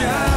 shine.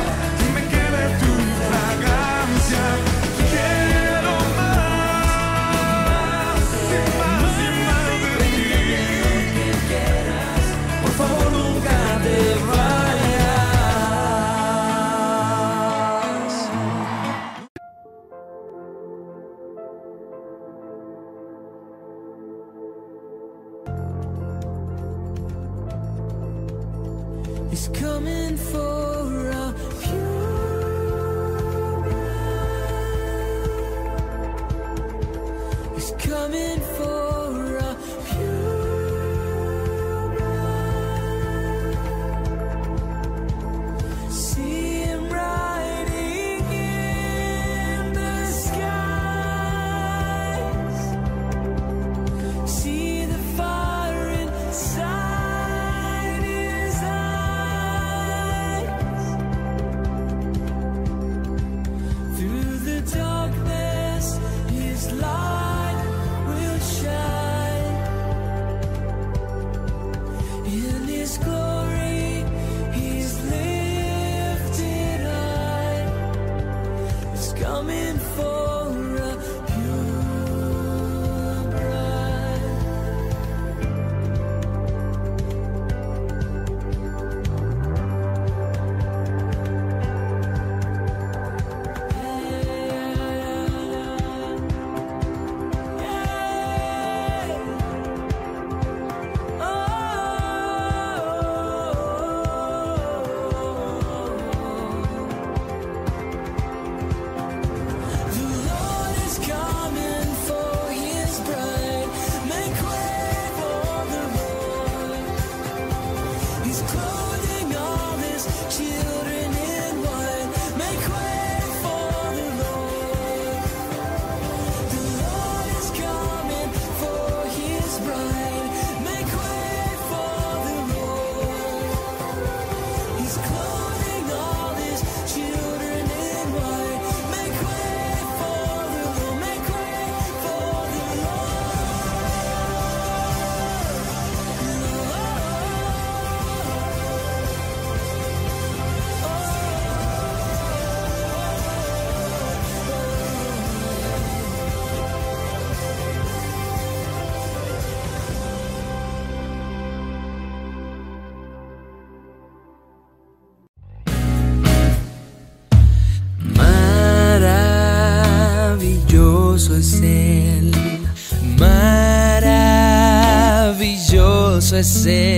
você.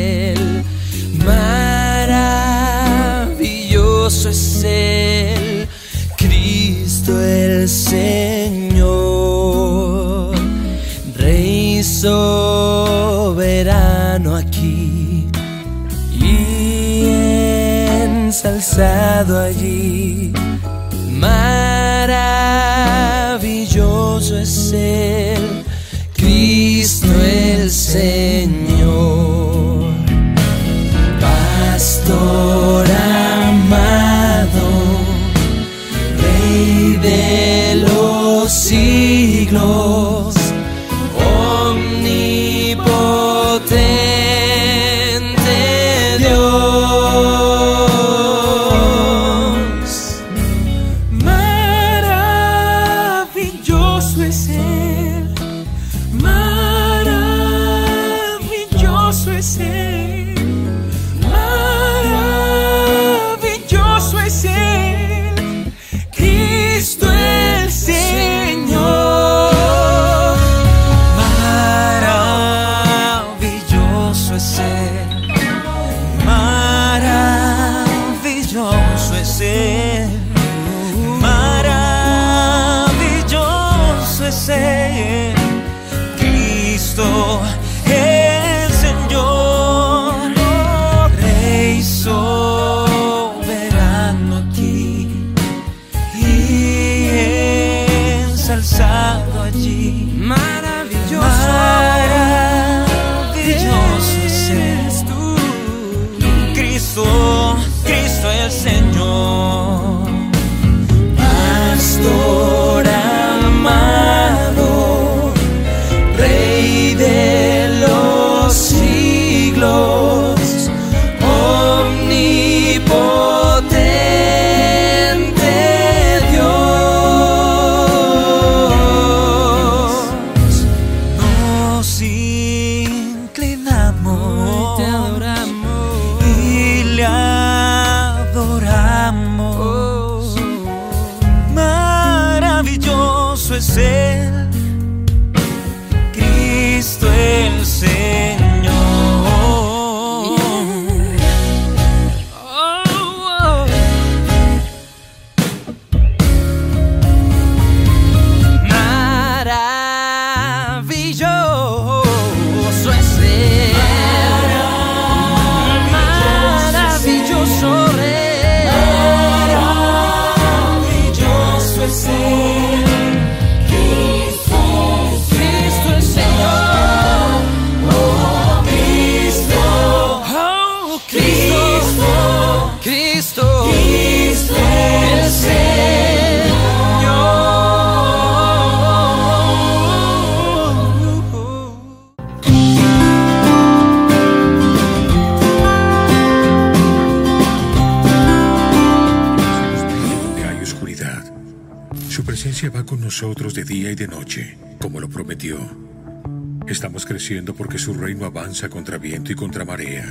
Creciendo porque su reino avanza contra viento y contra marea.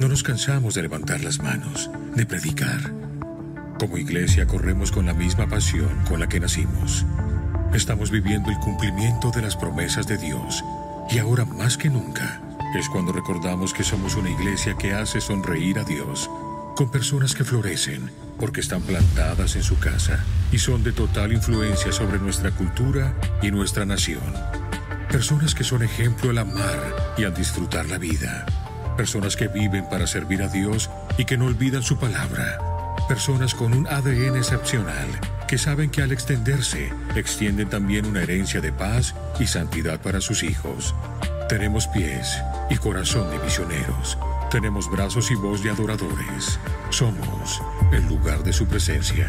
No nos cansamos de levantar las manos, de predicar. Como iglesia corremos con la misma pasión con la que nacimos. Estamos viviendo el cumplimiento de las promesas de Dios y ahora más que nunca es cuando recordamos que somos una iglesia que hace sonreír a Dios con personas que florecen porque están plantadas en su casa y son de total influencia sobre nuestra cultura y nuestra nación. Personas que son ejemplo al amar y al disfrutar la vida. Personas que viven para servir a Dios y que no olvidan su palabra. Personas con un ADN excepcional que saben que al extenderse extienden también una herencia de paz y santidad para sus hijos. Tenemos pies y corazón de misioneros. Tenemos brazos y voz de adoradores. Somos el lugar de su presencia.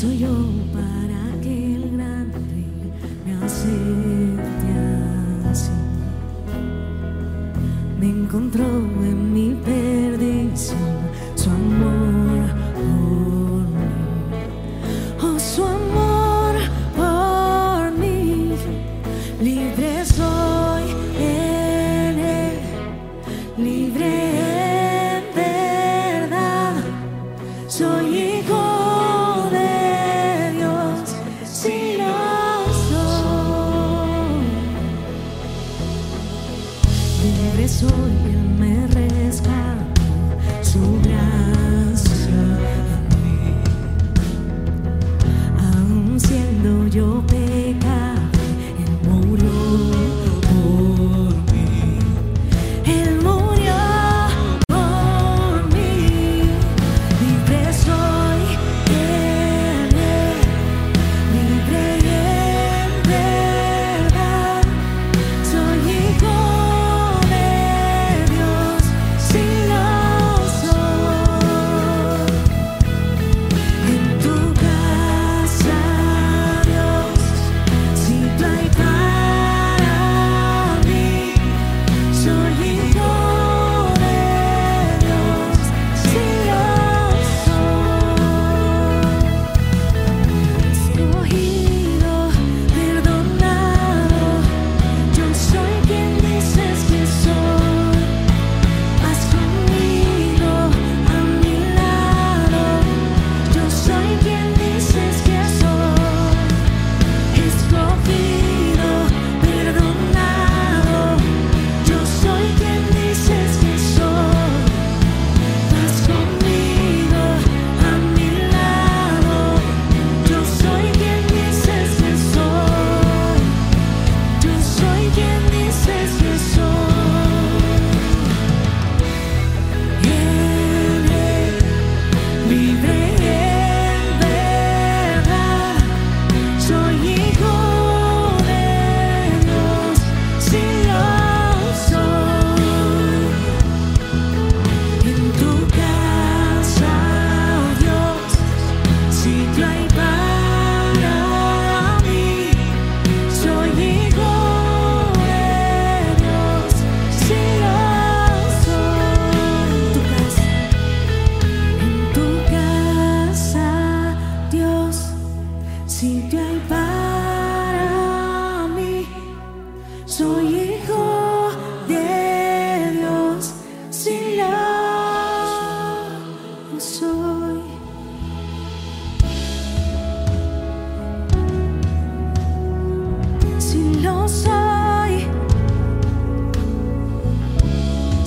Soy yo para que el gran rey me acepte así? Me encontró en mi perdición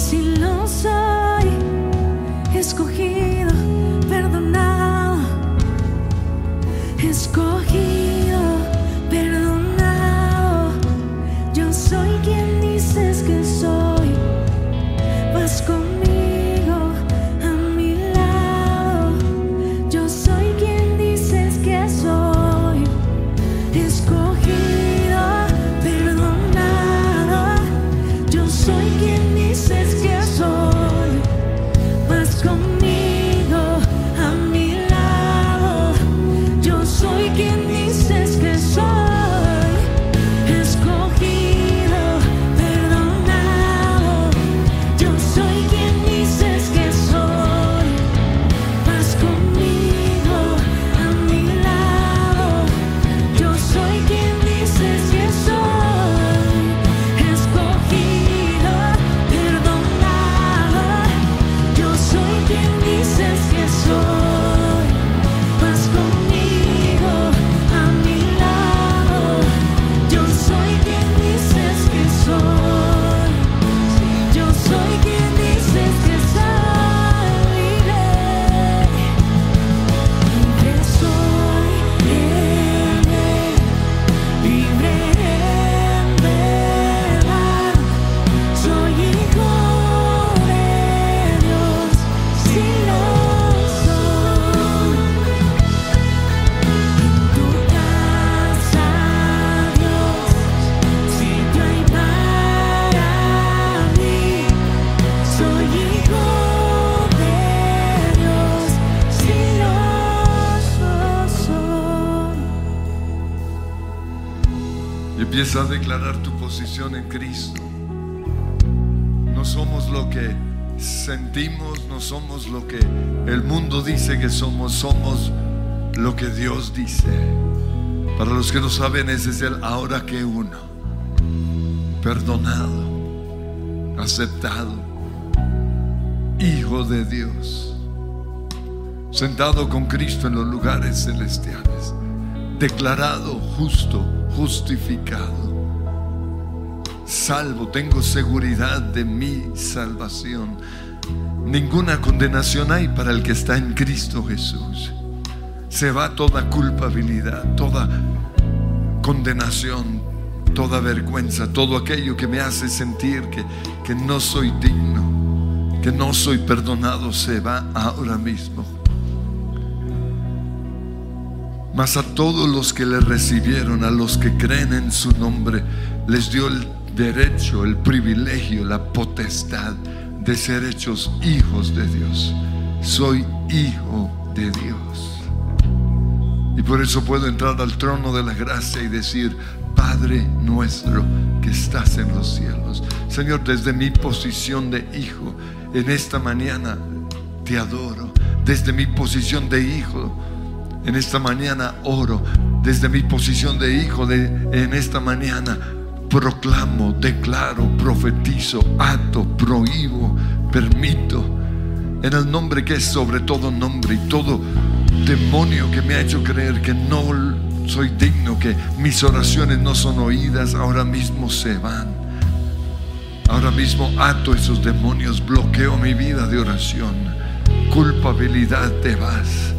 silence. A declarar tu posición en Cristo. No somos lo que sentimos, no somos lo que el mundo dice que somos, somos lo que Dios dice. Para los que no saben, ese es el ahora que uno, perdonado, aceptado, hijo de Dios, sentado con Cristo en los lugares celestiales, declarado justo, justificado salvo, tengo seguridad de mi salvación. Ninguna condenación hay para el que está en Cristo Jesús. Se va toda culpabilidad, toda condenación, toda vergüenza, todo aquello que me hace sentir que, que no soy digno, que no soy perdonado, se va ahora mismo. Mas a todos los que le recibieron, a los que creen en su nombre, les dio el derecho, el privilegio, la potestad de ser hechos hijos de Dios. Soy hijo de Dios. Y por eso puedo entrar al trono de la gracia y decir, Padre nuestro que estás en los cielos. Señor, desde mi posición de hijo, en esta mañana te adoro. Desde mi posición de hijo, en esta mañana oro. Desde mi posición de hijo, de, en esta mañana proclamo, declaro, profetizo, ato, prohíbo, permito, en el nombre que es sobre todo nombre y todo demonio que me ha hecho creer que no soy digno, que mis oraciones no son oídas, ahora mismo se van. Ahora mismo ato esos demonios, bloqueo mi vida de oración. Culpabilidad te vas.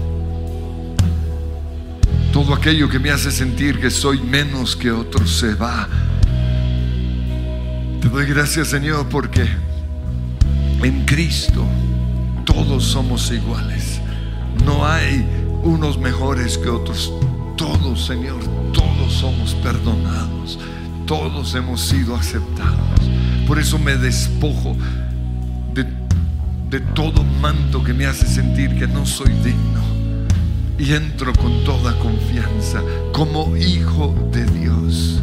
Todo aquello que me hace sentir que soy menos que otros se va. Te doy gracias Señor porque en Cristo todos somos iguales. No hay unos mejores que otros. Todos, Señor, todos somos perdonados. Todos hemos sido aceptados. Por eso me despojo de, de todo manto que me hace sentir que no soy digno. Y entro con toda confianza como hijo de Dios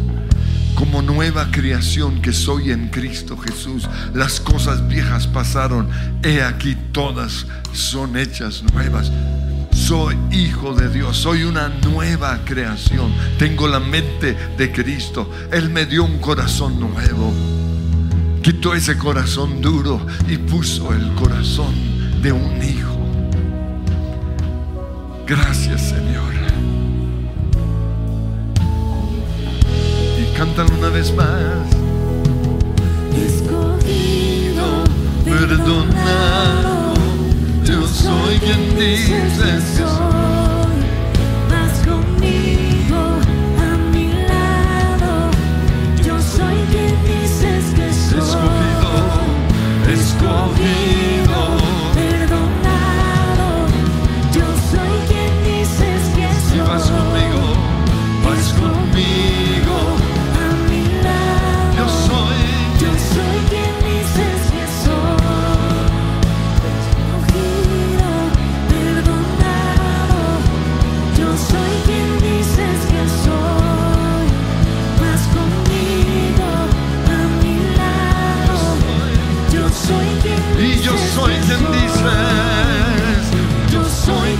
como nueva creación que soy en Cristo Jesús. Las cosas viejas pasaron, he aquí todas son hechas nuevas. Soy hijo de Dios, soy una nueva creación. Tengo la mente de Cristo. Él me dio un corazón nuevo. Quitó ese corazón duro y puso el corazón de un hijo. Gracias Señor. Cántalo una vez más. Escogido, Perdonado, yo soy quien dices que soy. Vas conmigo a mi lado. Yo soy quien dices que soy. Escogido, escogido.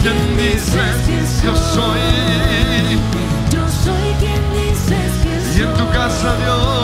Quien dices. Yo soy. Yo soy quien dices que soy. Y en tu casa, Dios.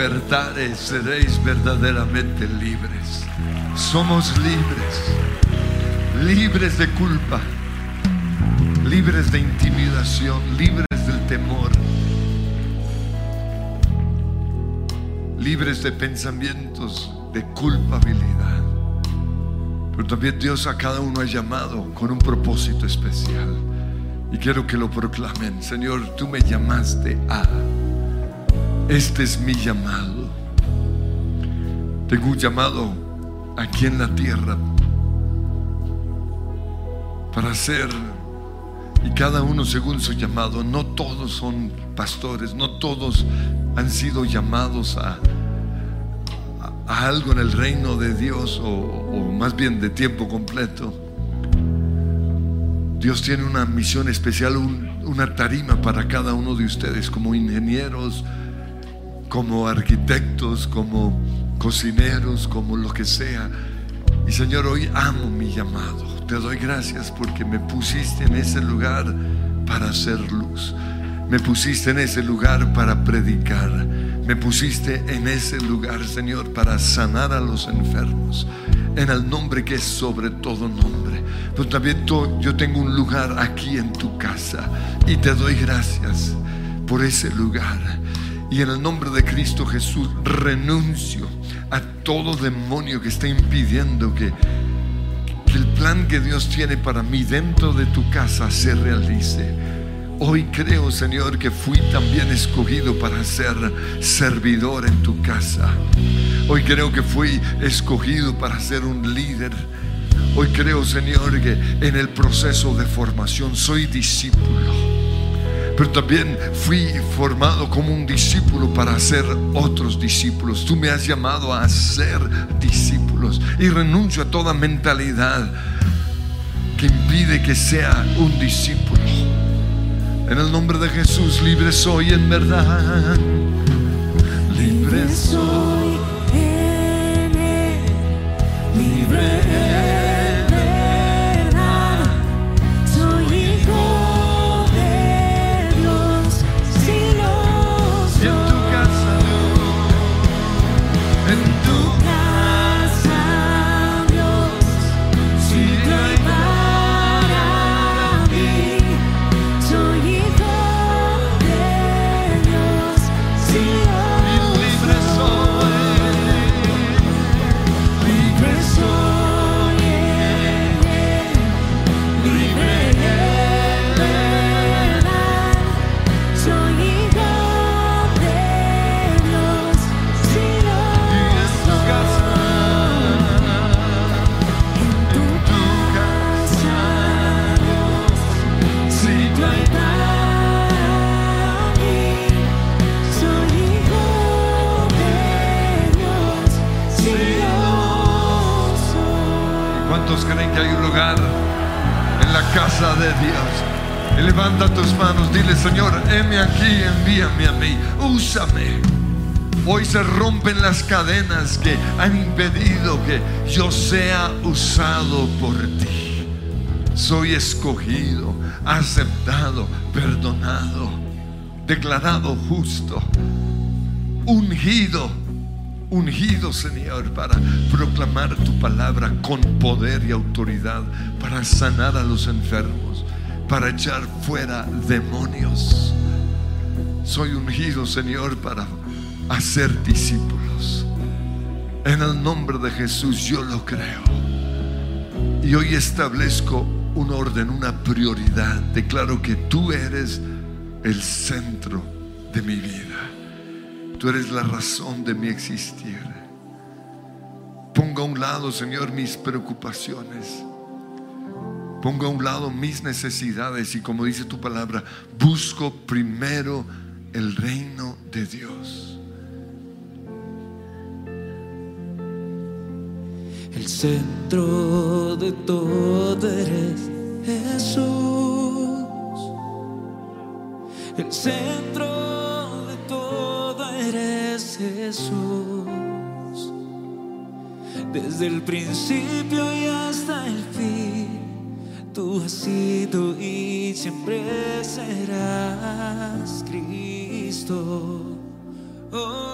Os libertare, seréis verdaderamente libres. Somos libres, libres de culpa, libres de intimidación, libres del temor, libres de pensamientos de culpabilidad. Pero también Dios a cada uno ha llamado con un propósito especial. Y quiero que lo proclamen. Señor, tú me llamaste a. Este es mi llamado. Tengo un llamado aquí en la tierra para ser, y cada uno según su llamado, no todos son pastores, no todos han sido llamados a, algo en el reino de Dios o, más bien de tiempo completo. Dios tiene una misión especial, un- una tarima para cada uno de ustedes como ingenieros, como arquitectos, como cocineros, como lo que sea. Y Señor, hoy amo mi llamado. Te doy gracias porque me pusiste en ese lugar para hacer luz. Me pusiste en ese lugar para predicar. Me pusiste en ese lugar, Señor, para sanar a los enfermos. En el nombre que es sobre todo nombre. Pero también yo tengo un lugar aquí en tu casa. Y te doy gracias por ese lugar. Y en el nombre de Cristo Jesús renuncio a todo demonio que está impidiendo que, que el plan que Dios tiene para mí dentro de tu casa se realice. Hoy creo, Señor, que fui también escogido para ser servidor en tu casa. Hoy creo que fui escogido para ser un líder. Hoy creo, Señor, que en el proceso de formación soy discípulo pero también fui formado como un discípulo para hacer otros discípulos. Tú me has llamado a ser discípulos y renuncio a toda mentalidad que impide que sea un discípulo. En el nombre de Jesús, libre soy en verdad. Libre soy. Se rompen las cadenas que han impedido que yo sea usado por ti. Soy escogido, aceptado, perdonado, declarado justo, ungido ungido, Señor, para proclamar tu palabra con poder y autoridad, para sanar a los enfermos, para echar fuera demonios. Soy ungido, Señor, para hacer discípulos. En el nombre de Jesús yo lo creo. Y hoy establezco un orden, una prioridad. Declaro que tú eres el centro de mi vida. Tú eres la razón de mi existir. Ponga a un lado, Señor, mis preocupaciones. Ponga a un lado mis necesidades y como dice tu palabra, busco primero el reino de Dios. El centro de todo eres Jesús. El centro de todo eres Jesús. Desde el principio y hasta el fin, tú has sido y siempre serás Cristo. Oh,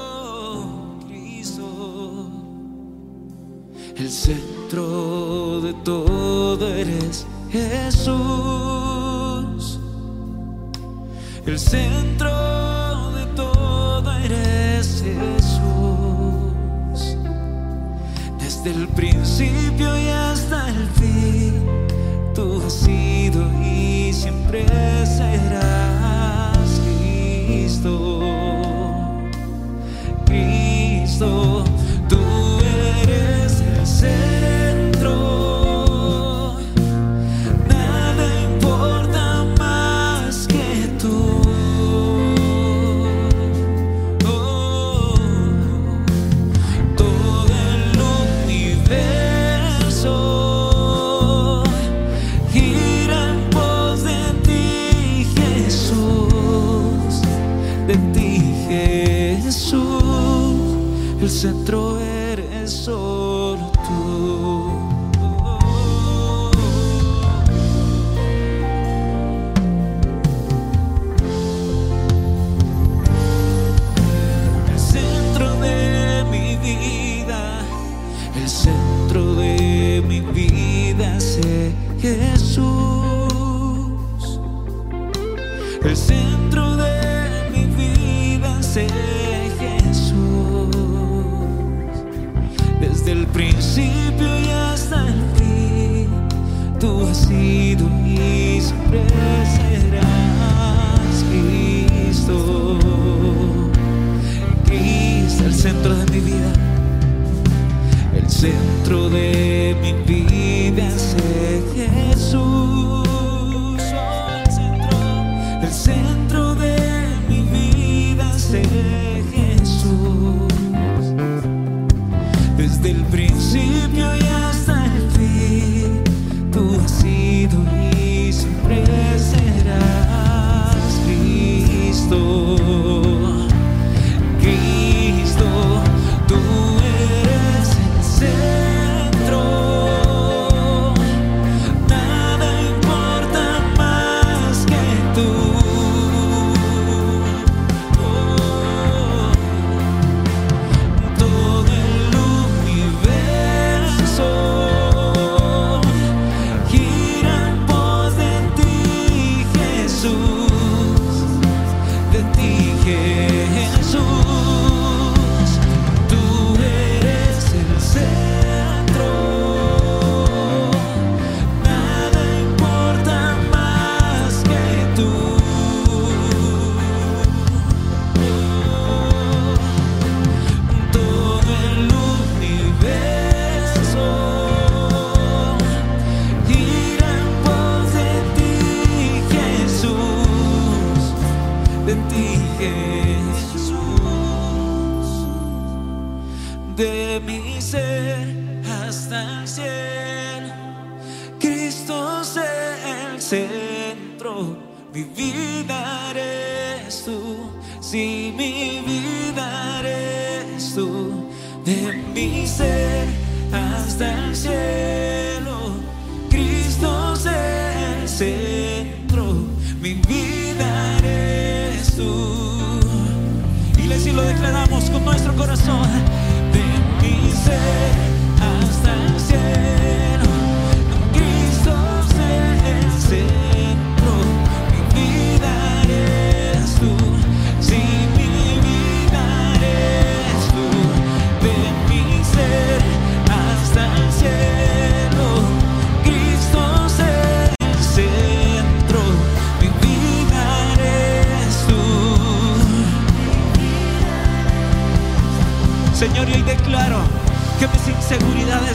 El centro de todo eres Jesús. El centro de todo eres Jesús. Desde el principio y hasta el fin. Tú has sido y siempre serás Cristo. Cristo, El centro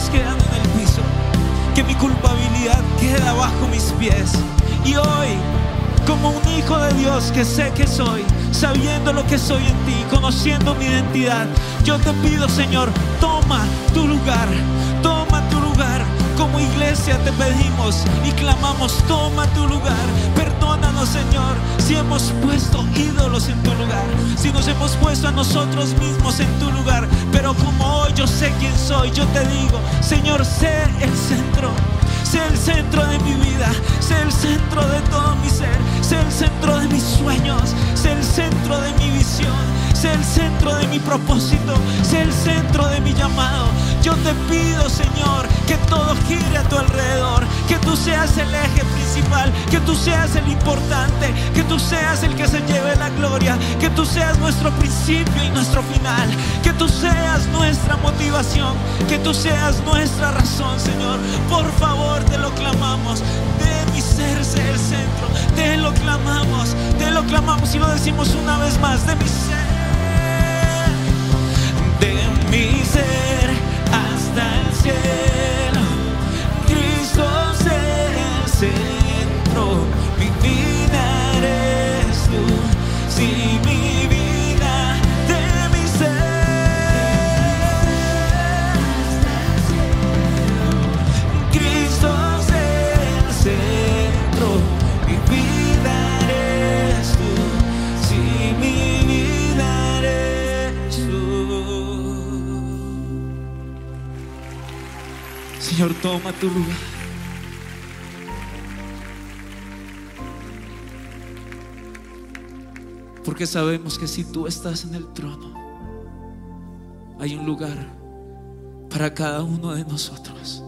quedan en el piso, que mi culpabilidad queda bajo mis pies. Y hoy, como un hijo de Dios que sé que soy, sabiendo lo que soy en ti, conociendo mi identidad, yo te pido, Señor, toma tu lugar, toma tu lugar. Como iglesia te pedimos y clamamos, toma tu lugar. Perdónanos, Señor, si hemos puesto ídolos en tu lugar, si nos hemos puesto a nosotros mismos en tu lugar. Pero como hoy yo sé quién soy, yo te digo, Señor, sé el centro. Sé el centro de mi vida, sé el centro de todo mi ser, sé el centro de mis sueños, sé el centro de mi visión, sé el centro de mi propósito, sé el centro de mi llamado. Yo te pido, Señor, que todo gire a tu alrededor, que tus seas el eje principal, que tú seas el importante, que tú seas el que se lleve la gloria, que tú seas nuestro principio y nuestro final, que tú seas nuestra motivación, que tú seas nuestra razón, Señor. Por favor, te lo clamamos. De mi ser sé el centro, te lo clamamos, te lo clamamos y lo decimos una vez más, de mi ser. De mi ser Cristo es el centro, mi vida eres tú. Si mi Señor, toma tu lugar. Porque sabemos que si tú estás en el trono, hay un lugar para cada uno de nosotros.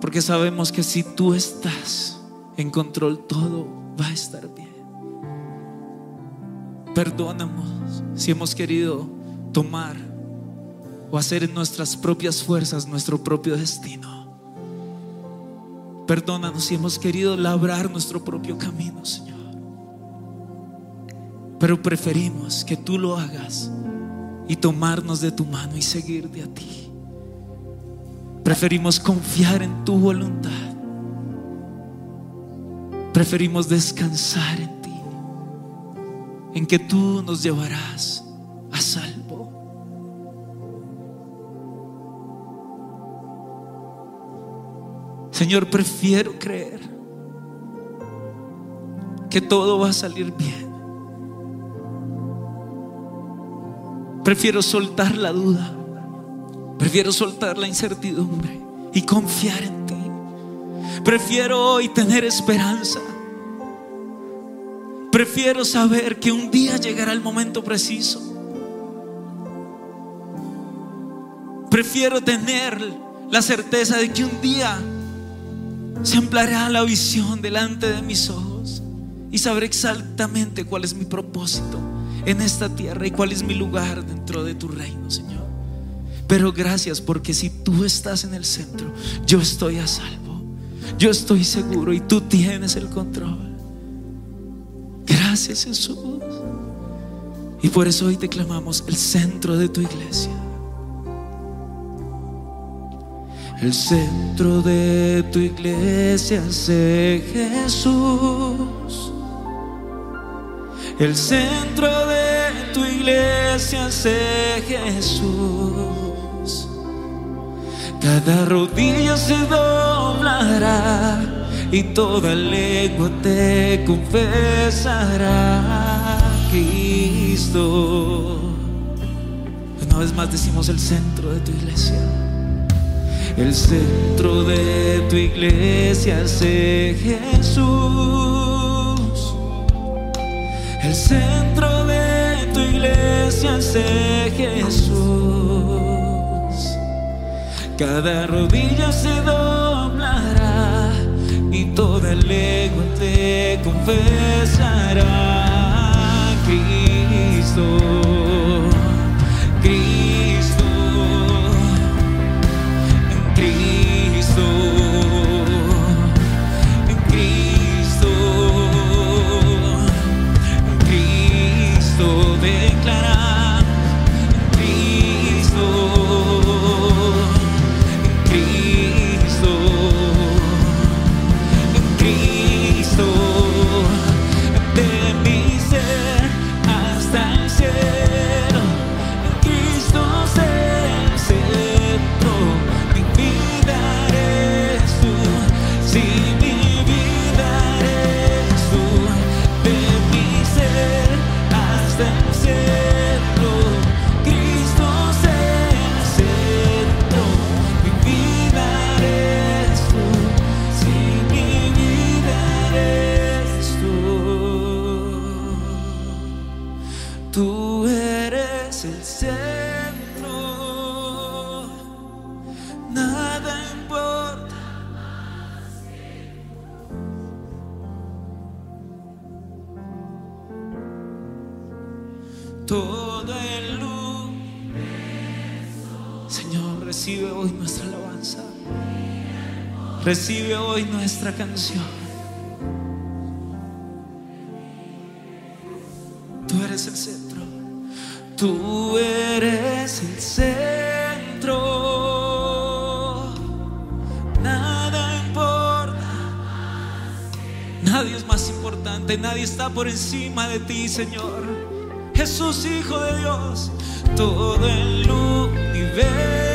Porque sabemos que si tú estás en control, todo va a estar bien. Perdónanos si hemos querido tomar o hacer en nuestras propias fuerzas nuestro propio destino. Perdónanos si hemos querido labrar nuestro propio camino, Señor. Pero preferimos que tú lo hagas y tomarnos de tu mano y seguirte a ti. Preferimos confiar en tu voluntad. Preferimos descansar en ti, en que tú nos llevarás a salvo. Señor, prefiero creer que todo va a salir bien. Prefiero soltar la duda. Prefiero soltar la incertidumbre y confiar en ti. Prefiero hoy tener esperanza. Prefiero saber que un día llegará el momento preciso. Prefiero tener la certeza de que un día se ampliará la visión delante de mis ojos y sabré exactamente cuál es mi propósito en esta tierra y cuál es mi lugar dentro de tu reino, Señor. Pero gracias porque si tú estás en el centro, yo estoy a salvo. Yo estoy seguro y tú tienes el control. Gracias Jesús. Y por eso hoy te clamamos el centro de tu iglesia. El centro de tu iglesia es Jesús. El centro de tu iglesia es Jesús. Cada rodilla se doblará y toda lengua te confesará Cristo. Una vez más decimos el centro de tu iglesia. El centro de tu iglesia es Jesús. El centro de tu iglesia es Jesús. Cada rodilla se doblará y toda lengua te confesará Cristo. Recibe hoy nuestra canción. Tú eres el centro. Tú eres el centro. Nada importa. Nadie es más importante. Nadie está por encima de ti, Señor. Jesús, Hijo de Dios. Todo el universo.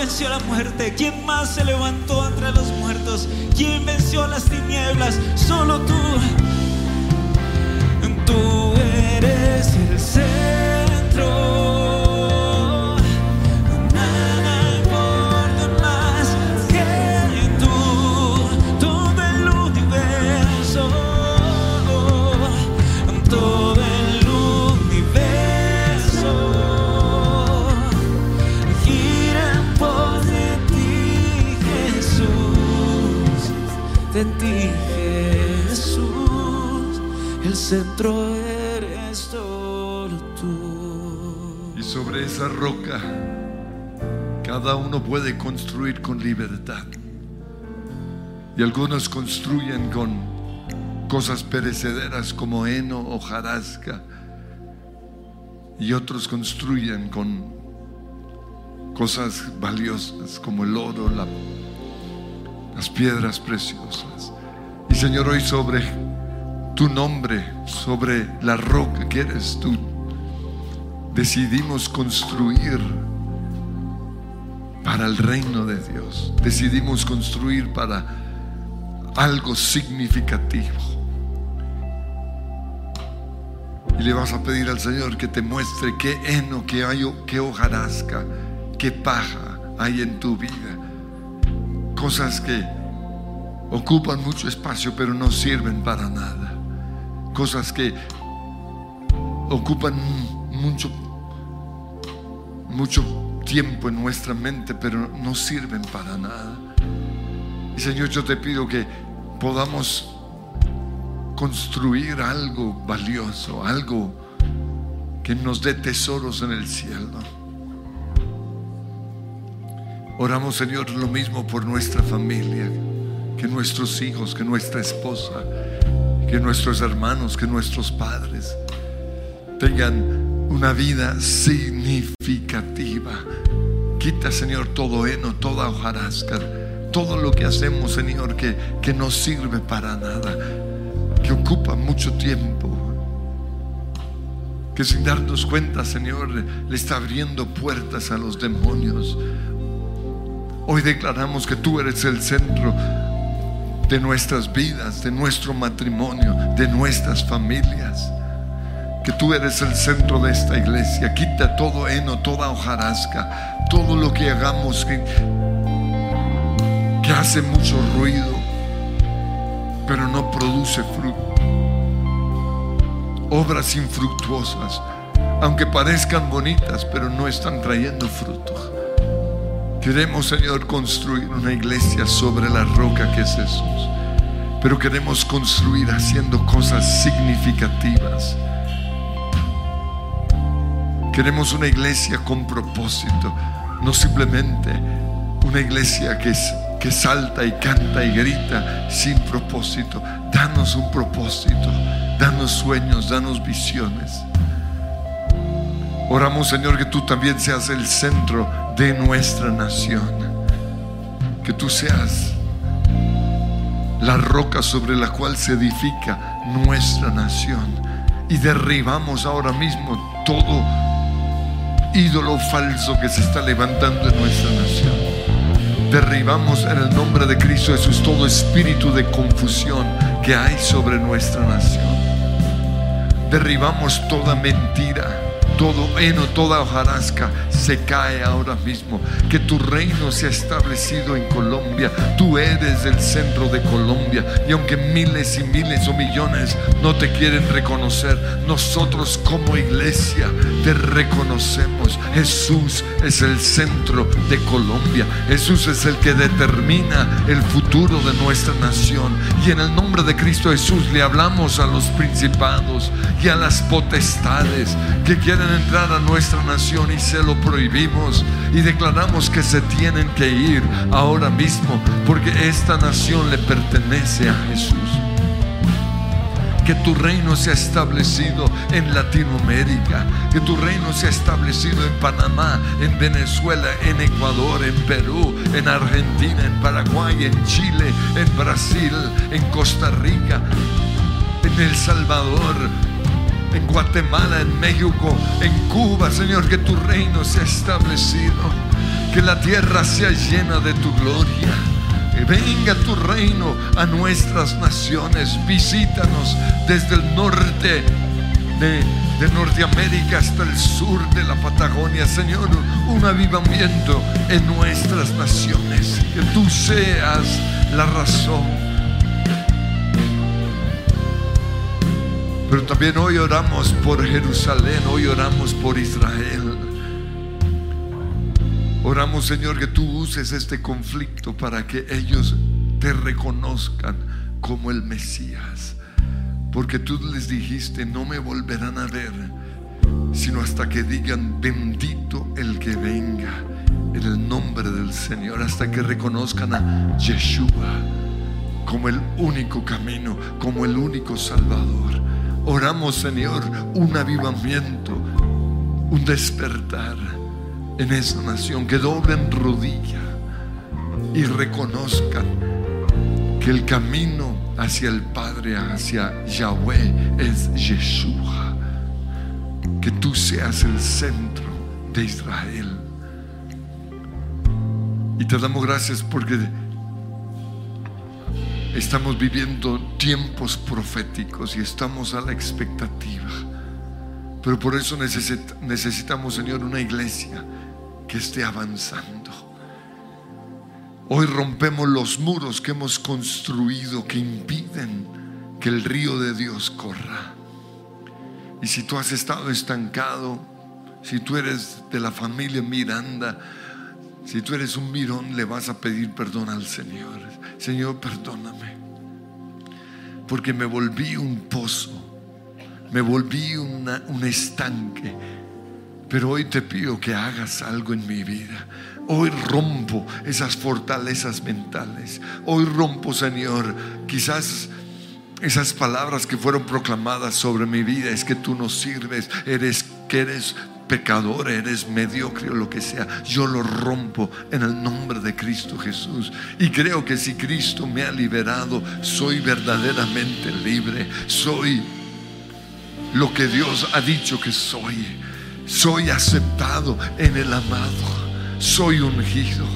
Venció la muerte? ¿Quién más se levantó entre los muertos? ¿Quién venció las tinieblas? Solo tú. Tú eres el centro. De ti, Jesús. El centro eres solo tú. Y sobre esa roca, cada uno puede construir con libertad. Y algunos construyen con cosas perecederas como heno o jarasca. Y otros construyen con cosas valiosas como el oro, la- las piedras preciosas. Y Señor, hoy sobre tu nombre, sobre la roca que eres tú, decidimos construir para el reino de Dios. Decidimos construir para algo significativo. Y le vas a pedir al Señor que te muestre qué heno, qué, hay, qué hojarasca, qué paja hay en tu vida. Cosas que ocupan mucho espacio pero no sirven para nada. Cosas que ocupan mucho, mucho tiempo en nuestra mente, pero no sirven para nada. Y Señor, yo te pido que podamos construir algo valioso, algo que nos dé tesoros en el cielo. Oramos, Señor, lo mismo por nuestra familia, que nuestros hijos, que nuestra esposa, que nuestros hermanos, que nuestros padres tengan una vida significativa. Quita, Señor, todo heno, toda hojarasca, todo lo que hacemos, Señor, que, que no sirve para nada, que ocupa mucho tiempo, que sin darnos cuenta, Señor, le está abriendo puertas a los demonios. Hoy declaramos que tú eres el centro de nuestras vidas, de nuestro matrimonio, de nuestras familias. Que tú eres el centro de esta iglesia. Quita todo heno, toda hojarasca, todo lo que hagamos que, que hace mucho ruido, pero no produce fruto. Obras infructuosas, aunque parezcan bonitas, pero no están trayendo fruto. Queremos, Señor, construir una iglesia sobre la roca que es Jesús. Pero queremos construir haciendo cosas significativas. Queremos una iglesia con propósito, no simplemente una iglesia que, que salta y canta y grita sin propósito. Danos un propósito, danos sueños, danos visiones. Oramos, Señor, que tú también seas el centro de nuestra nación. Que tú seas la roca sobre la cual se edifica nuestra nación. Y derribamos ahora mismo todo ídolo falso que se está levantando en nuestra nación. Derribamos en el nombre de Cristo Jesús todo espíritu de confusión que hay sobre nuestra nación. Derribamos toda mentira, todo heno, toda hojarasca se cae ahora mismo. Que tu reino se ha establecido en Colombia. Tú eres el centro de Colombia. Y aunque miles y miles o millones no te quieren reconocer, nosotros como iglesia te reconocemos. Jesús es el centro de Colombia. Jesús es el que determina el futuro de nuestra nación. Y en el nombre de Cristo Jesús le hablamos a los principados y a las potestades que quieren entrar a nuestra nación y se lo prohibimos y declaramos que se tienen que ir ahora mismo porque esta nación le pertenece a Jesús. Que tu reino sea establecido en Latinoamérica, que tu reino sea establecido en Panamá, en Venezuela, en Ecuador, en Perú, en Argentina, en Paraguay, en Chile, en Brasil, en Costa Rica, en El Salvador, en Guatemala, en México, en Cuba, Señor, que tu reino sea establecido, que la tierra sea llena de tu gloria. Venga tu reino a nuestras naciones, visítanos desde el norte de, de Norteamérica hasta el sur de la Patagonia, Señor, un avivamiento en nuestras naciones, que tú seas la razón Pero también hoy oramos por Jerusalén, hoy oramos por Israel. Oramos, Señor, que tú uses este conflicto para que ellos te reconozcan como el Mesías. Porque tú les dijiste, no me volverán a ver, sino hasta que digan, bendito el que venga en el nombre del Señor, hasta que reconozcan a Yeshua como el único camino, como el único Salvador. Oramos, Señor, un avivamiento, un despertar en esa nación, que doblen rodilla y reconozcan que el camino hacia el Padre, hacia Yahweh, es Yeshua. Que tú seas el centro de Israel. Y te damos gracias porque Estamos viviendo tiempos proféticos y estamos a la expectativa. Pero por eso necesit- necesitamos, Señor, una iglesia que esté avanzando. Hoy rompemos los muros que hemos construido que impiden que el río de Dios corra. Y si tú has estado estancado, si tú eres de la familia Miranda, si tú eres un mirón, le vas a pedir perdón al Señor. Señor, perdóname. Porque me volví un pozo, me volví un estanque. Pero hoy te pido que hagas algo en mi vida. Hoy rompo esas fortalezas mentales. Hoy rompo, Señor, quizás esas palabras que fueron proclamadas sobre mi vida. Es que tú no sirves, eres que eres pecador, eres mediocre o lo que sea. Yo lo rompo en el nombre de Cristo Jesús. Y creo que si Cristo me ha liberado, soy verdaderamente libre. Soy lo que Dios ha dicho que soy. Soy aceptado en el amado. Soy ungido.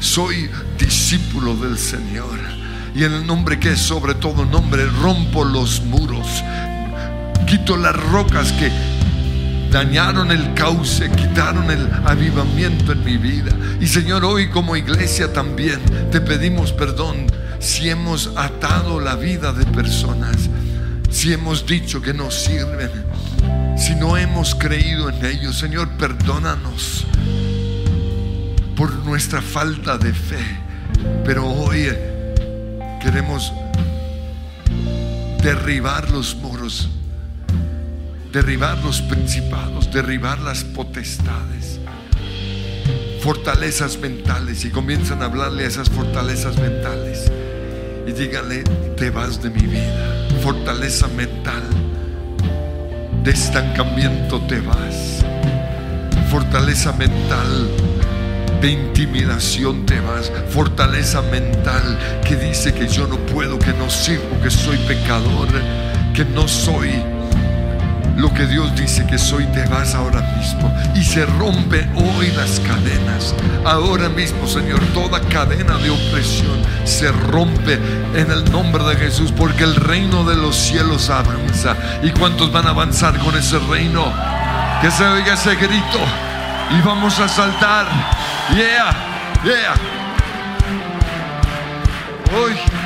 Soy discípulo del Señor. Y en el nombre que es sobre todo nombre, rompo los muros. Quito las rocas que dañaron el cauce, quitaron el avivamiento en mi vida. Y Señor, hoy como iglesia también te pedimos perdón si hemos atado la vida de personas, si hemos dicho que no sirven, si no hemos creído en ellos. Señor, perdónanos por nuestra falta de fe. Pero hoy queremos derribar los muros derribar los principados, derribar las potestades, fortalezas mentales y comienzan a hablarle a esas fortalezas mentales y díganle, te vas de mi vida, fortaleza mental, de estancamiento te vas, fortaleza mental de intimidación te vas, fortaleza mental que dice que yo no puedo, que no sirvo, que soy pecador, que no soy lo que Dios dice que soy, te vas ahora mismo. Y se rompe hoy las cadenas. Ahora mismo, Señor, toda cadena de opresión se rompe en el nombre de Jesús, porque el reino de los cielos avanza. ¿Y cuántos van a avanzar con ese reino? Que se oiga ese grito y vamos a saltar. Yeah, yeah. Uy.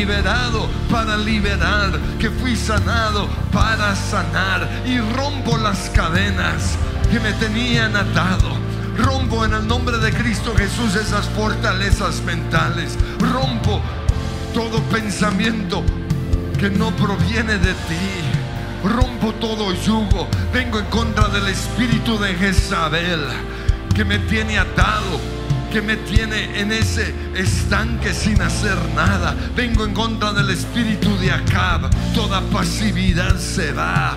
Liberado para liberar, que fui sanado para sanar y rompo las cadenas que me tenían atado. Rompo en el nombre de Cristo Jesús esas fortalezas mentales. Rompo todo pensamiento que no proviene de ti. Rompo todo yugo. Vengo en contra del espíritu de Jezabel que me tiene atado, que me tiene en ese estanque sin hacer nada. Vengo en contra del espíritu de Acab. Toda pasividad se va.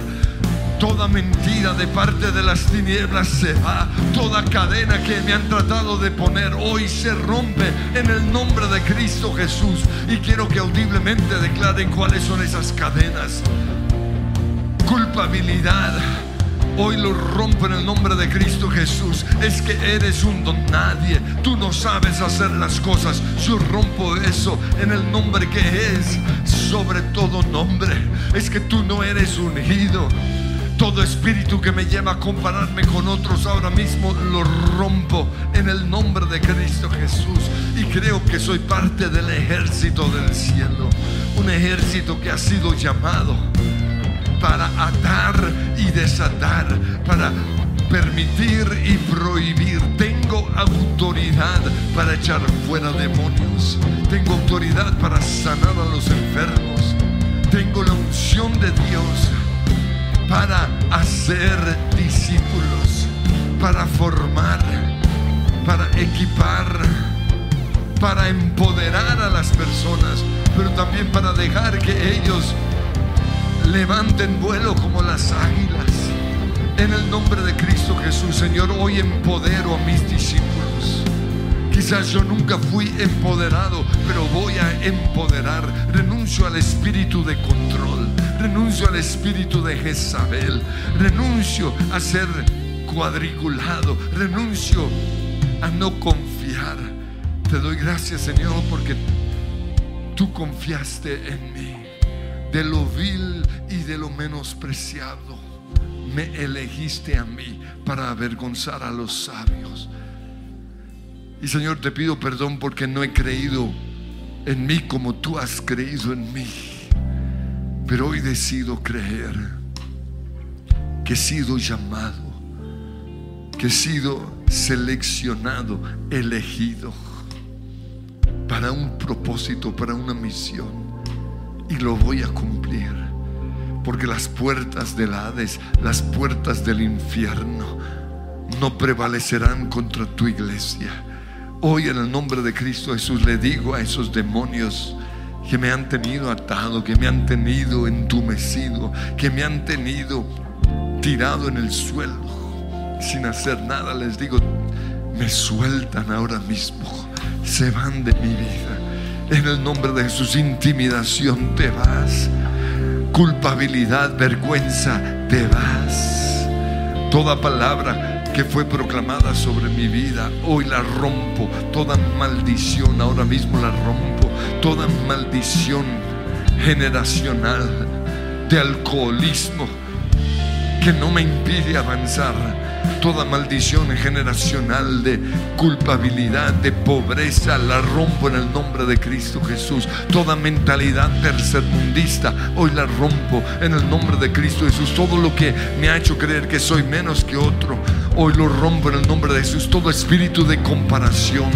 Toda mentira de parte de las tinieblas se va. Toda cadena que me han tratado de poner hoy se rompe en el nombre de Cristo Jesús. Y quiero que audiblemente declaren cuáles son esas cadenas. Culpabilidad. Hoy lo rompo en el nombre de Cristo Jesús. Es que eres un don nadie. Tú no sabes hacer las cosas. Yo rompo eso en el nombre que es sobre todo nombre. Es que tú no eres ungido. Todo espíritu que me lleva a compararme con otros ahora mismo lo rompo en el nombre de Cristo Jesús. Y creo que soy parte del ejército del cielo. Un ejército que ha sido llamado para atar y desatar, para permitir y prohibir. Tengo autoridad para echar fuera demonios. Tengo autoridad para sanar a los enfermos. Tengo la unción de Dios para hacer discípulos, para formar, para equipar, para empoderar a las personas, pero también para dejar que ellos levanten vuelo como las águilas. En el nombre de Cristo Jesús, Señor, hoy empodero a mis discípulos. Quizás yo nunca fui empoderado, pero voy a empoderar. Renuncio al espíritu de control, renuncio al espíritu de Jezabel, renuncio a ser cuadriculado, renuncio a no confiar. Te doy gracias, Señor, porque tú confiaste en mí. De lo vil y de lo menospreciado, me elegiste a mí para avergonzar a los sabios. Y Señor, te pido perdón porque no he creído en mí como tú has creído en mí. Pero hoy decido creer que he sido llamado, que he sido seleccionado, elegido para un propósito, para una misión. Y lo voy a cumplir. Porque las puertas del Hades, las puertas del infierno, no prevalecerán contra tu iglesia. Hoy en el nombre de Cristo Jesús le digo a esos demonios que me han tenido atado, que me han tenido entumecido, que me han tenido tirado en el suelo sin hacer nada, les digo, me sueltan ahora mismo, se van de mi vida. En el nombre de Jesús, intimidación, te vas. Culpabilidad, vergüenza, te vas. Toda palabra que fue proclamada sobre mi vida, hoy la rompo. Toda maldición, ahora mismo la rompo. Toda maldición generacional de alcoholismo que no me impide avanzar. Toda maldición generacional de culpabilidad, de pobreza, la rompo en el nombre de Cristo Jesús. Toda mentalidad tercermundista, hoy la rompo en el nombre de Cristo Jesús. Todo lo que me ha hecho creer que soy menos que otro, hoy lo rompo en el nombre de Jesús. Todo espíritu de comparación,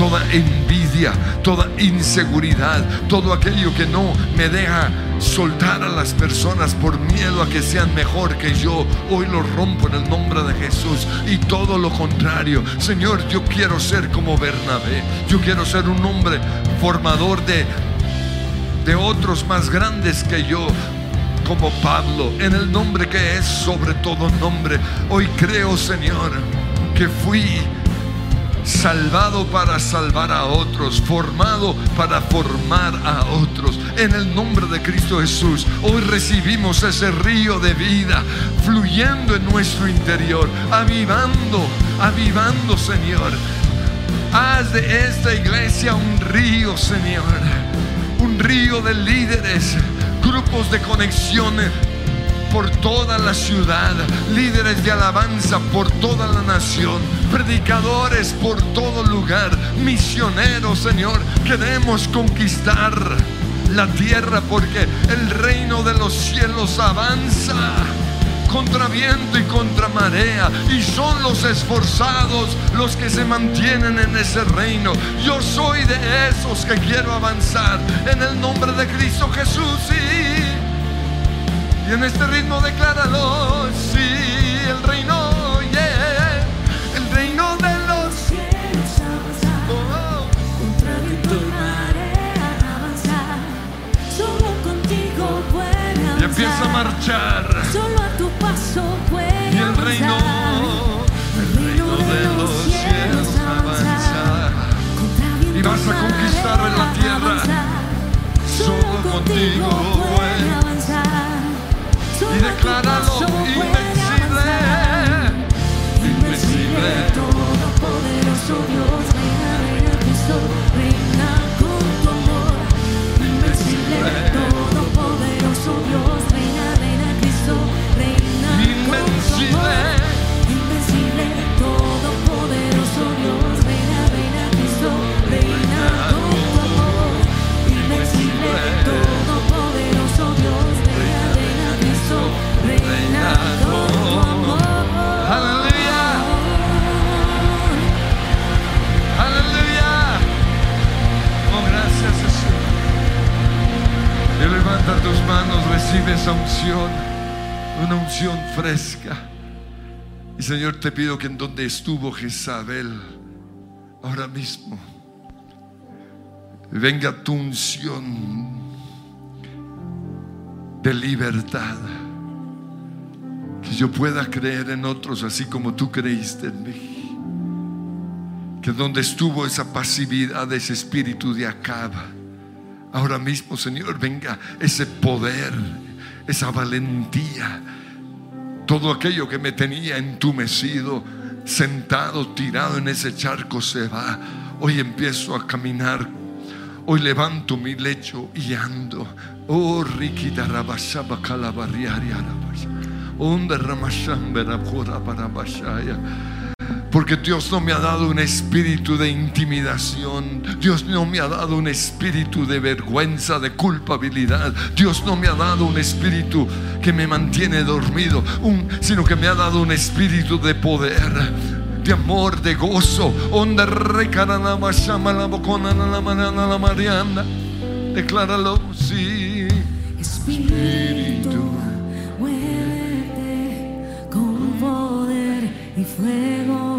toda envidia, toda inseguridad, todo aquello que no me deja soltar a las personas por miedo a que sean mejor que yo. Hoy lo rompo en el nombre de Jesús. Y todo lo contrario. Señor, yo quiero ser como Bernabé. Yo quiero ser un hombre formador de, de otros más grandes que yo. Como Pablo, en el nombre que es sobre todo nombre. Hoy creo, Señor, que fui salvado para salvar a otros, formado para formar a otros. En el nombre de Cristo Jesús, hoy recibimos ese río de vida fluyendo en nuestro interior, avivando, avivando, Señor. Haz de esta iglesia un río, Señor, un río de líderes, grupos de conexiones por toda la ciudad, líderes de alabanza por toda la nación, predicadores por todo lugar, misioneros, Señor. Queremos conquistar la tierra porque el reino de los cielos avanza contra viento y contra marea. Y son los esforzados los que se mantienen en ese reino. Yo soy de esos que quiero avanzar en el nombre de Cristo Jesús. Sí. Y en este ritmo decláralo, sí, el reino, yeah, el reino de los Cielos avanzar, contra viento y marea avanzar. Solo contigo puede avanzar. y empieza a marchar. Solo a tu paso puede Y el reino, el reino de los cielos avanza. Y vas a conquistar en la tierra. Solo contigo puede avanzar. Y decláralo invencible, invencible. Todopoderoso Dios, tus manos recibe esa unción, una unción fresca. Y Señor, te pido que en donde estuvo Jezabel, ahora mismo, venga tu unción de libertad. Que yo pueda creer en otros así como tú creíste en mí. Que donde estuvo esa pasividad, ese espíritu de acaba, ahora mismo, Señor, venga ese poder, esa valentía, todo aquello que me tenía entumecido, sentado, tirado en ese charco se va. Hoy empiezo a caminar. Hoy levanto mi lecho y ando. Oh, Rikita Rabashaba Kalabarriaria Rabasha. Onda Rabjora Barabashaya. Porque Dios no me ha dado un espíritu de intimidación. Dios no me ha dado un espíritu de vergüenza, de culpabilidad. Dios no me ha dado un espíritu que me mantiene dormido, sino que me ha dado un espíritu de poder, de amor, de gozo. Onda la mariana. Decláralo, sí. Espíritu, muévete con poder y fuego,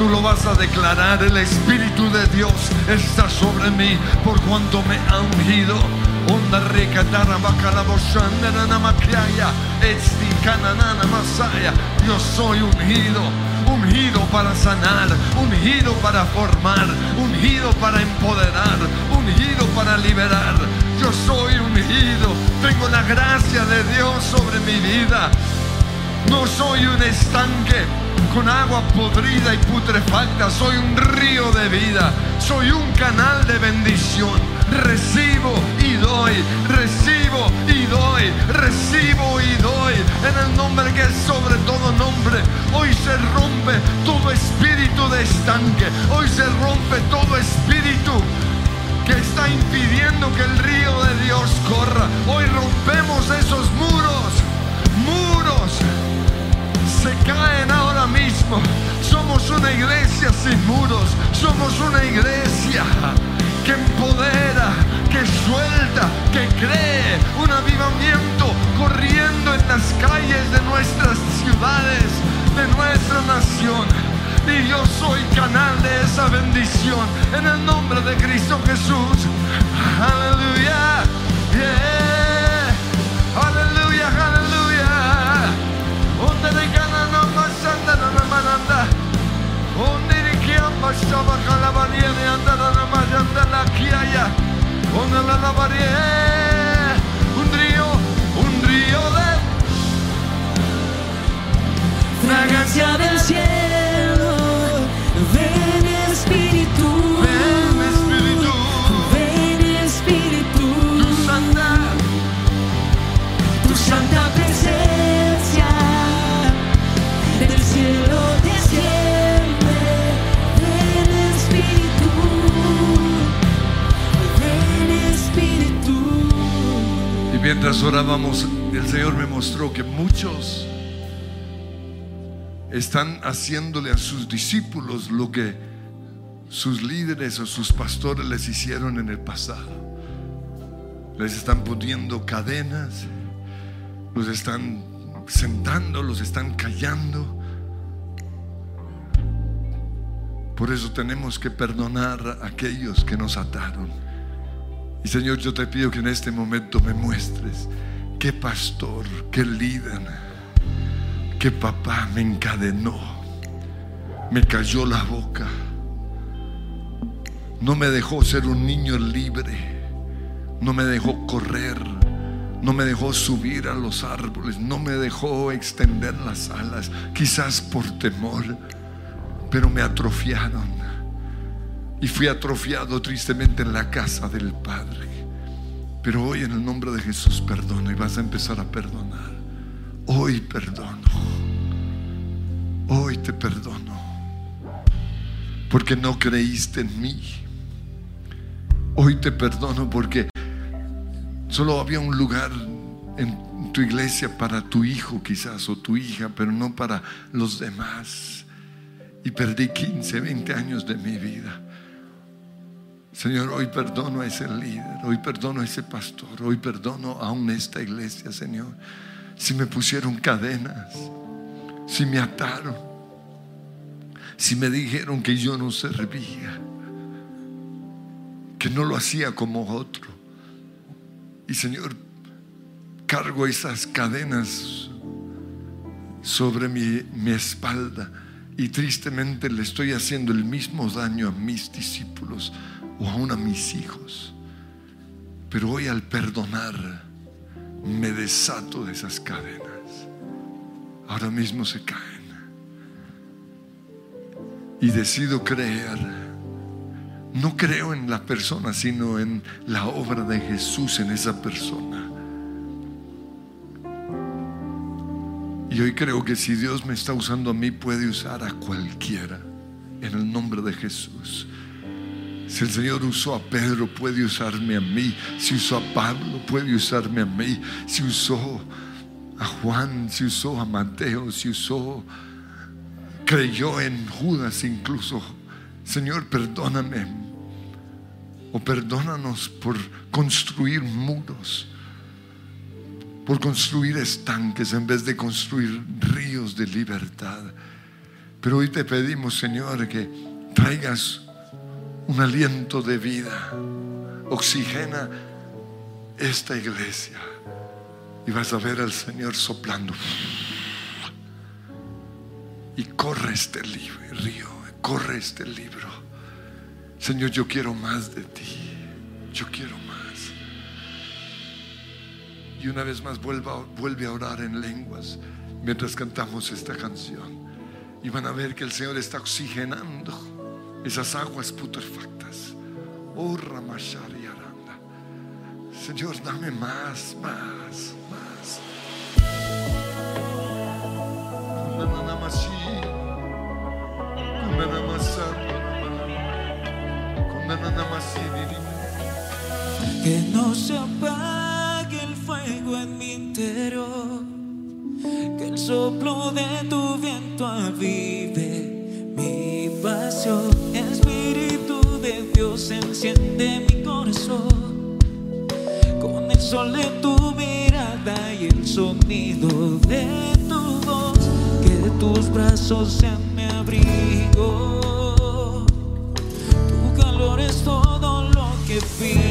tú lo vas a declarar, el Espíritu de Dios está sobre mí por cuanto me ha ungido. Onda recatara masaya. Yo soy ungido, ungido para sanar, ungido para formar, ungido para empoderar, ungido para liberar. Yo soy ungido, tengo la gracia de Dios sobre mi vida. No soy un estanque con agua podrida y putrefacta. Soy un río de vida. Soy un canal de bendición. Recibo y doy. Recibo y doy. Recibo y doy. En el nombre que es sobre todo nombre. Hoy se rompe todo espíritu de estanque. Hoy se rompe todo espíritu que está impidiendo que el río de Dios corra. Hoy rompemos esos muros. Muros se caen ahora mismo. Somos una iglesia sin muros. Somos una iglesia que empodera, que suelta, que cree un avivamiento corriendo en las calles de nuestras ciudades, de nuestra nación. Y yo soy canal de esa bendición en el nombre de Cristo Jesús. Orábamos, el Señor me mostró que muchos están haciéndole a sus discípulos lo que sus líderes o sus pastores les hicieron en el pasado. Les están poniendo cadenas, los están sentando, los están callando. Por eso tenemos que perdonar a aquellos que nos ataron. Y Señor, yo te pido que en este momento me muestres qué pastor, qué líder, qué papá me encadenó, me cayó la boca, no me dejó ser un niño libre, no me dejó correr, no me dejó subir a los árboles, no me dejó extender las alas, quizás por temor, pero me atrofiaron. Y fui atrofiado tristemente en la casa del Padre. Pero hoy en el nombre de Jesús perdono y vas a empezar a perdonar. Hoy perdono. Hoy te perdono. Porque no creíste en mí. Hoy te perdono porque solo había un lugar en tu iglesia para tu hijo quizás o tu hija, pero no para los demás. Y perdí 15, 20 años de mi vida. Señor, hoy perdono a ese líder, hoy perdono a ese pastor, hoy perdono aún esta iglesia, Señor. Si me pusieron cadenas, si me ataron, si me dijeron que yo no servía, que no lo hacía como otro. Y Señor, cargo esas cadenas sobre mi, mi espalda y tristemente le estoy haciendo el mismo daño a mis discípulos o aún a mis hijos. Pero hoy al perdonar me desato de esas cadenas. Ahora mismo se caen. Y decido creer. No creo en la persona, sino en la obra de Jesús en esa persona. Y hoy creo que si Dios me está usando a mí, puede usar a cualquiera. En el nombre de Jesús. Si el Señor usó a Pedro, puede usarme a mí. Si usó a Pablo, puede usarme a mí. Si usó a Juan, si usó a Mateo, si usó, creyó en Judas incluso. Señor, perdóname. O perdónanos por construir muros. por construir estanques en vez de construir ríos de libertad. Pero hoy te pedimos, Señor, que traigas un aliento de vida. Oxigena esta iglesia. Y vas a ver al Señor soplando. Y corre este libro, río, corre este libro. Señor, yo quiero más de ti. Yo quiero más. Y una vez más vuelve a orar en lenguas mientras cantamos esta canción. Y van a ver que el Señor está oxigenando esas aguas putrefactas. Oh, Ramashari Aranda. Señor, dame más, más, más. Que no se apague el fuego en mi interior. Que el soplo de tu viento avive mi pasión. Con el sol de tu mirada y el sonido de tu voz. Que tus brazos sean mi abrigo. Tu calor es todo lo que pido.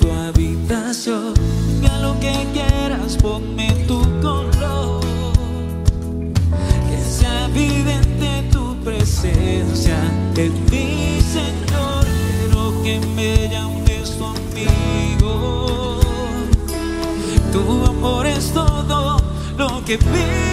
Tu habitación. Que a lo que quieras ponme tu color, que sea evidente tu presencia en mi Señor. Quiero que me llames tu amigo. Tu amor es todo lo que pido.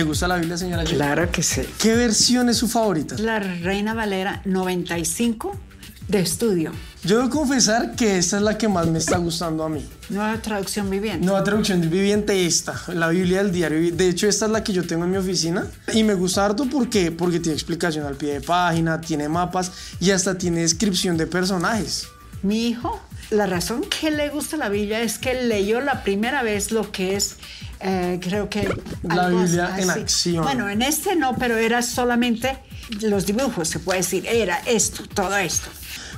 ¿Le gusta la Biblia, señora? J? Claro que sí. ¿Qué versión es su favorita? La Reina Valera 95 de estudio. Yo debo confesar que esta es la que más me está gustando a mí. Nueva traducción viviente. Nueva traducción viviente esta, la Biblia del diario. De hecho, esta es la que yo tengo en mi oficina y me gusta harto porque, porque tiene explicación al pie de página, tiene mapas y hasta tiene descripción de personajes. Mi hijo, la razón que le gusta la Biblia es que leyó la primera vez lo que es, eh, creo que... La Biblia en así. acción. Bueno, en este no, pero era solamente los dibujos, se puede decir, era esto, todo esto.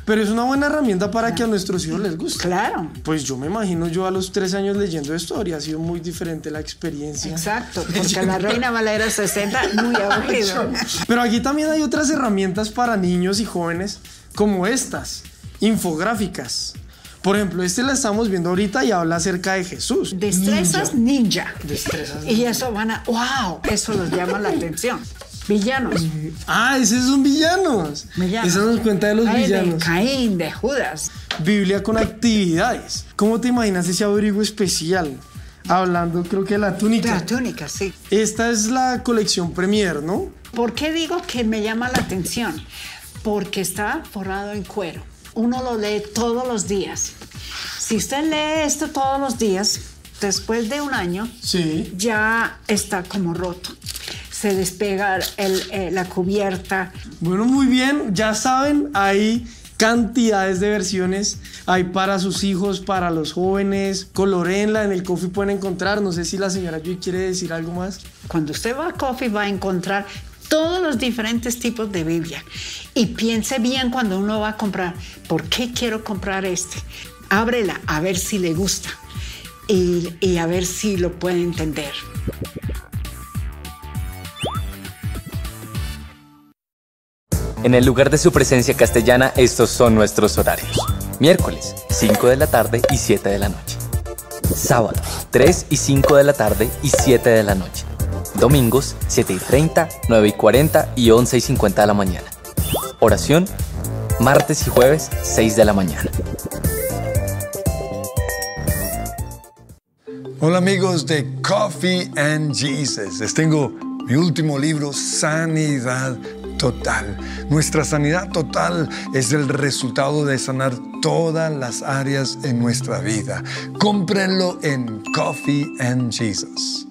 Pero es una buena herramienta para que a nuestros hijos les guste. Claro. Pues yo me imagino yo a los tres años leyendo esto habría sido muy diferente la experiencia. Exacto, porque la Reina Valera 60, muy aburrido. Pero aquí también hay otras herramientas para niños y jóvenes como estas, infográficas. Por ejemplo, este la estamos viendo ahorita y habla acerca de Jesús. Destrezas ninja. Destrezas Y eso van a, wow, eso los llama la atención. Villanos. Ah, esos son villanos. Villanos. Esa nos cuenta de los Ay, villanos. De Caín, de Judas. Biblia con actividades. ¿Cómo te imaginas ese abrigo especial? Hablando, creo que de la túnica. La túnica, sí. Esta es la colección Premier, ¿no? ¿Por qué digo que me llama la atención? Porque está forrado en cuero. Uno lo lee todos los días. Si usted lee esto todos los días, después de un año, Sí. ya está como roto. Se despega el- eh, la cubierta. Bueno, muy bien. Ya saben, hay cantidades de versiones. Hay para sus hijos, para los jóvenes. Colorenla en el coffee pueden encontrar. No sé si la señora Yui quiere decir algo más. Cuando usted va a Coffee va a encontrar todos los diferentes tipos de Biblia. Y piense bien cuando uno va a comprar, ¿por qué quiero comprar este? Ábrela a ver si le gusta y, a ver si lo puede entender. En el lugar de su presencia castellana, estos son nuestros horarios. Miércoles, 5 de la tarde y 7 de la noche. Sábado, 3 y 5 de la tarde y 7 de la noche. Domingos, 7 y 30, 9 y 40 y 11 y 50 de la mañana. Oración, martes y jueves, 6 de la mañana. Hola amigos de Coffee and Jesus. Les tengo mi último libro, Sanidad Total. Nuestra sanidad total es el resultado de sanar todas las áreas en nuestra vida. Cómprenlo en Coffee and Jesus.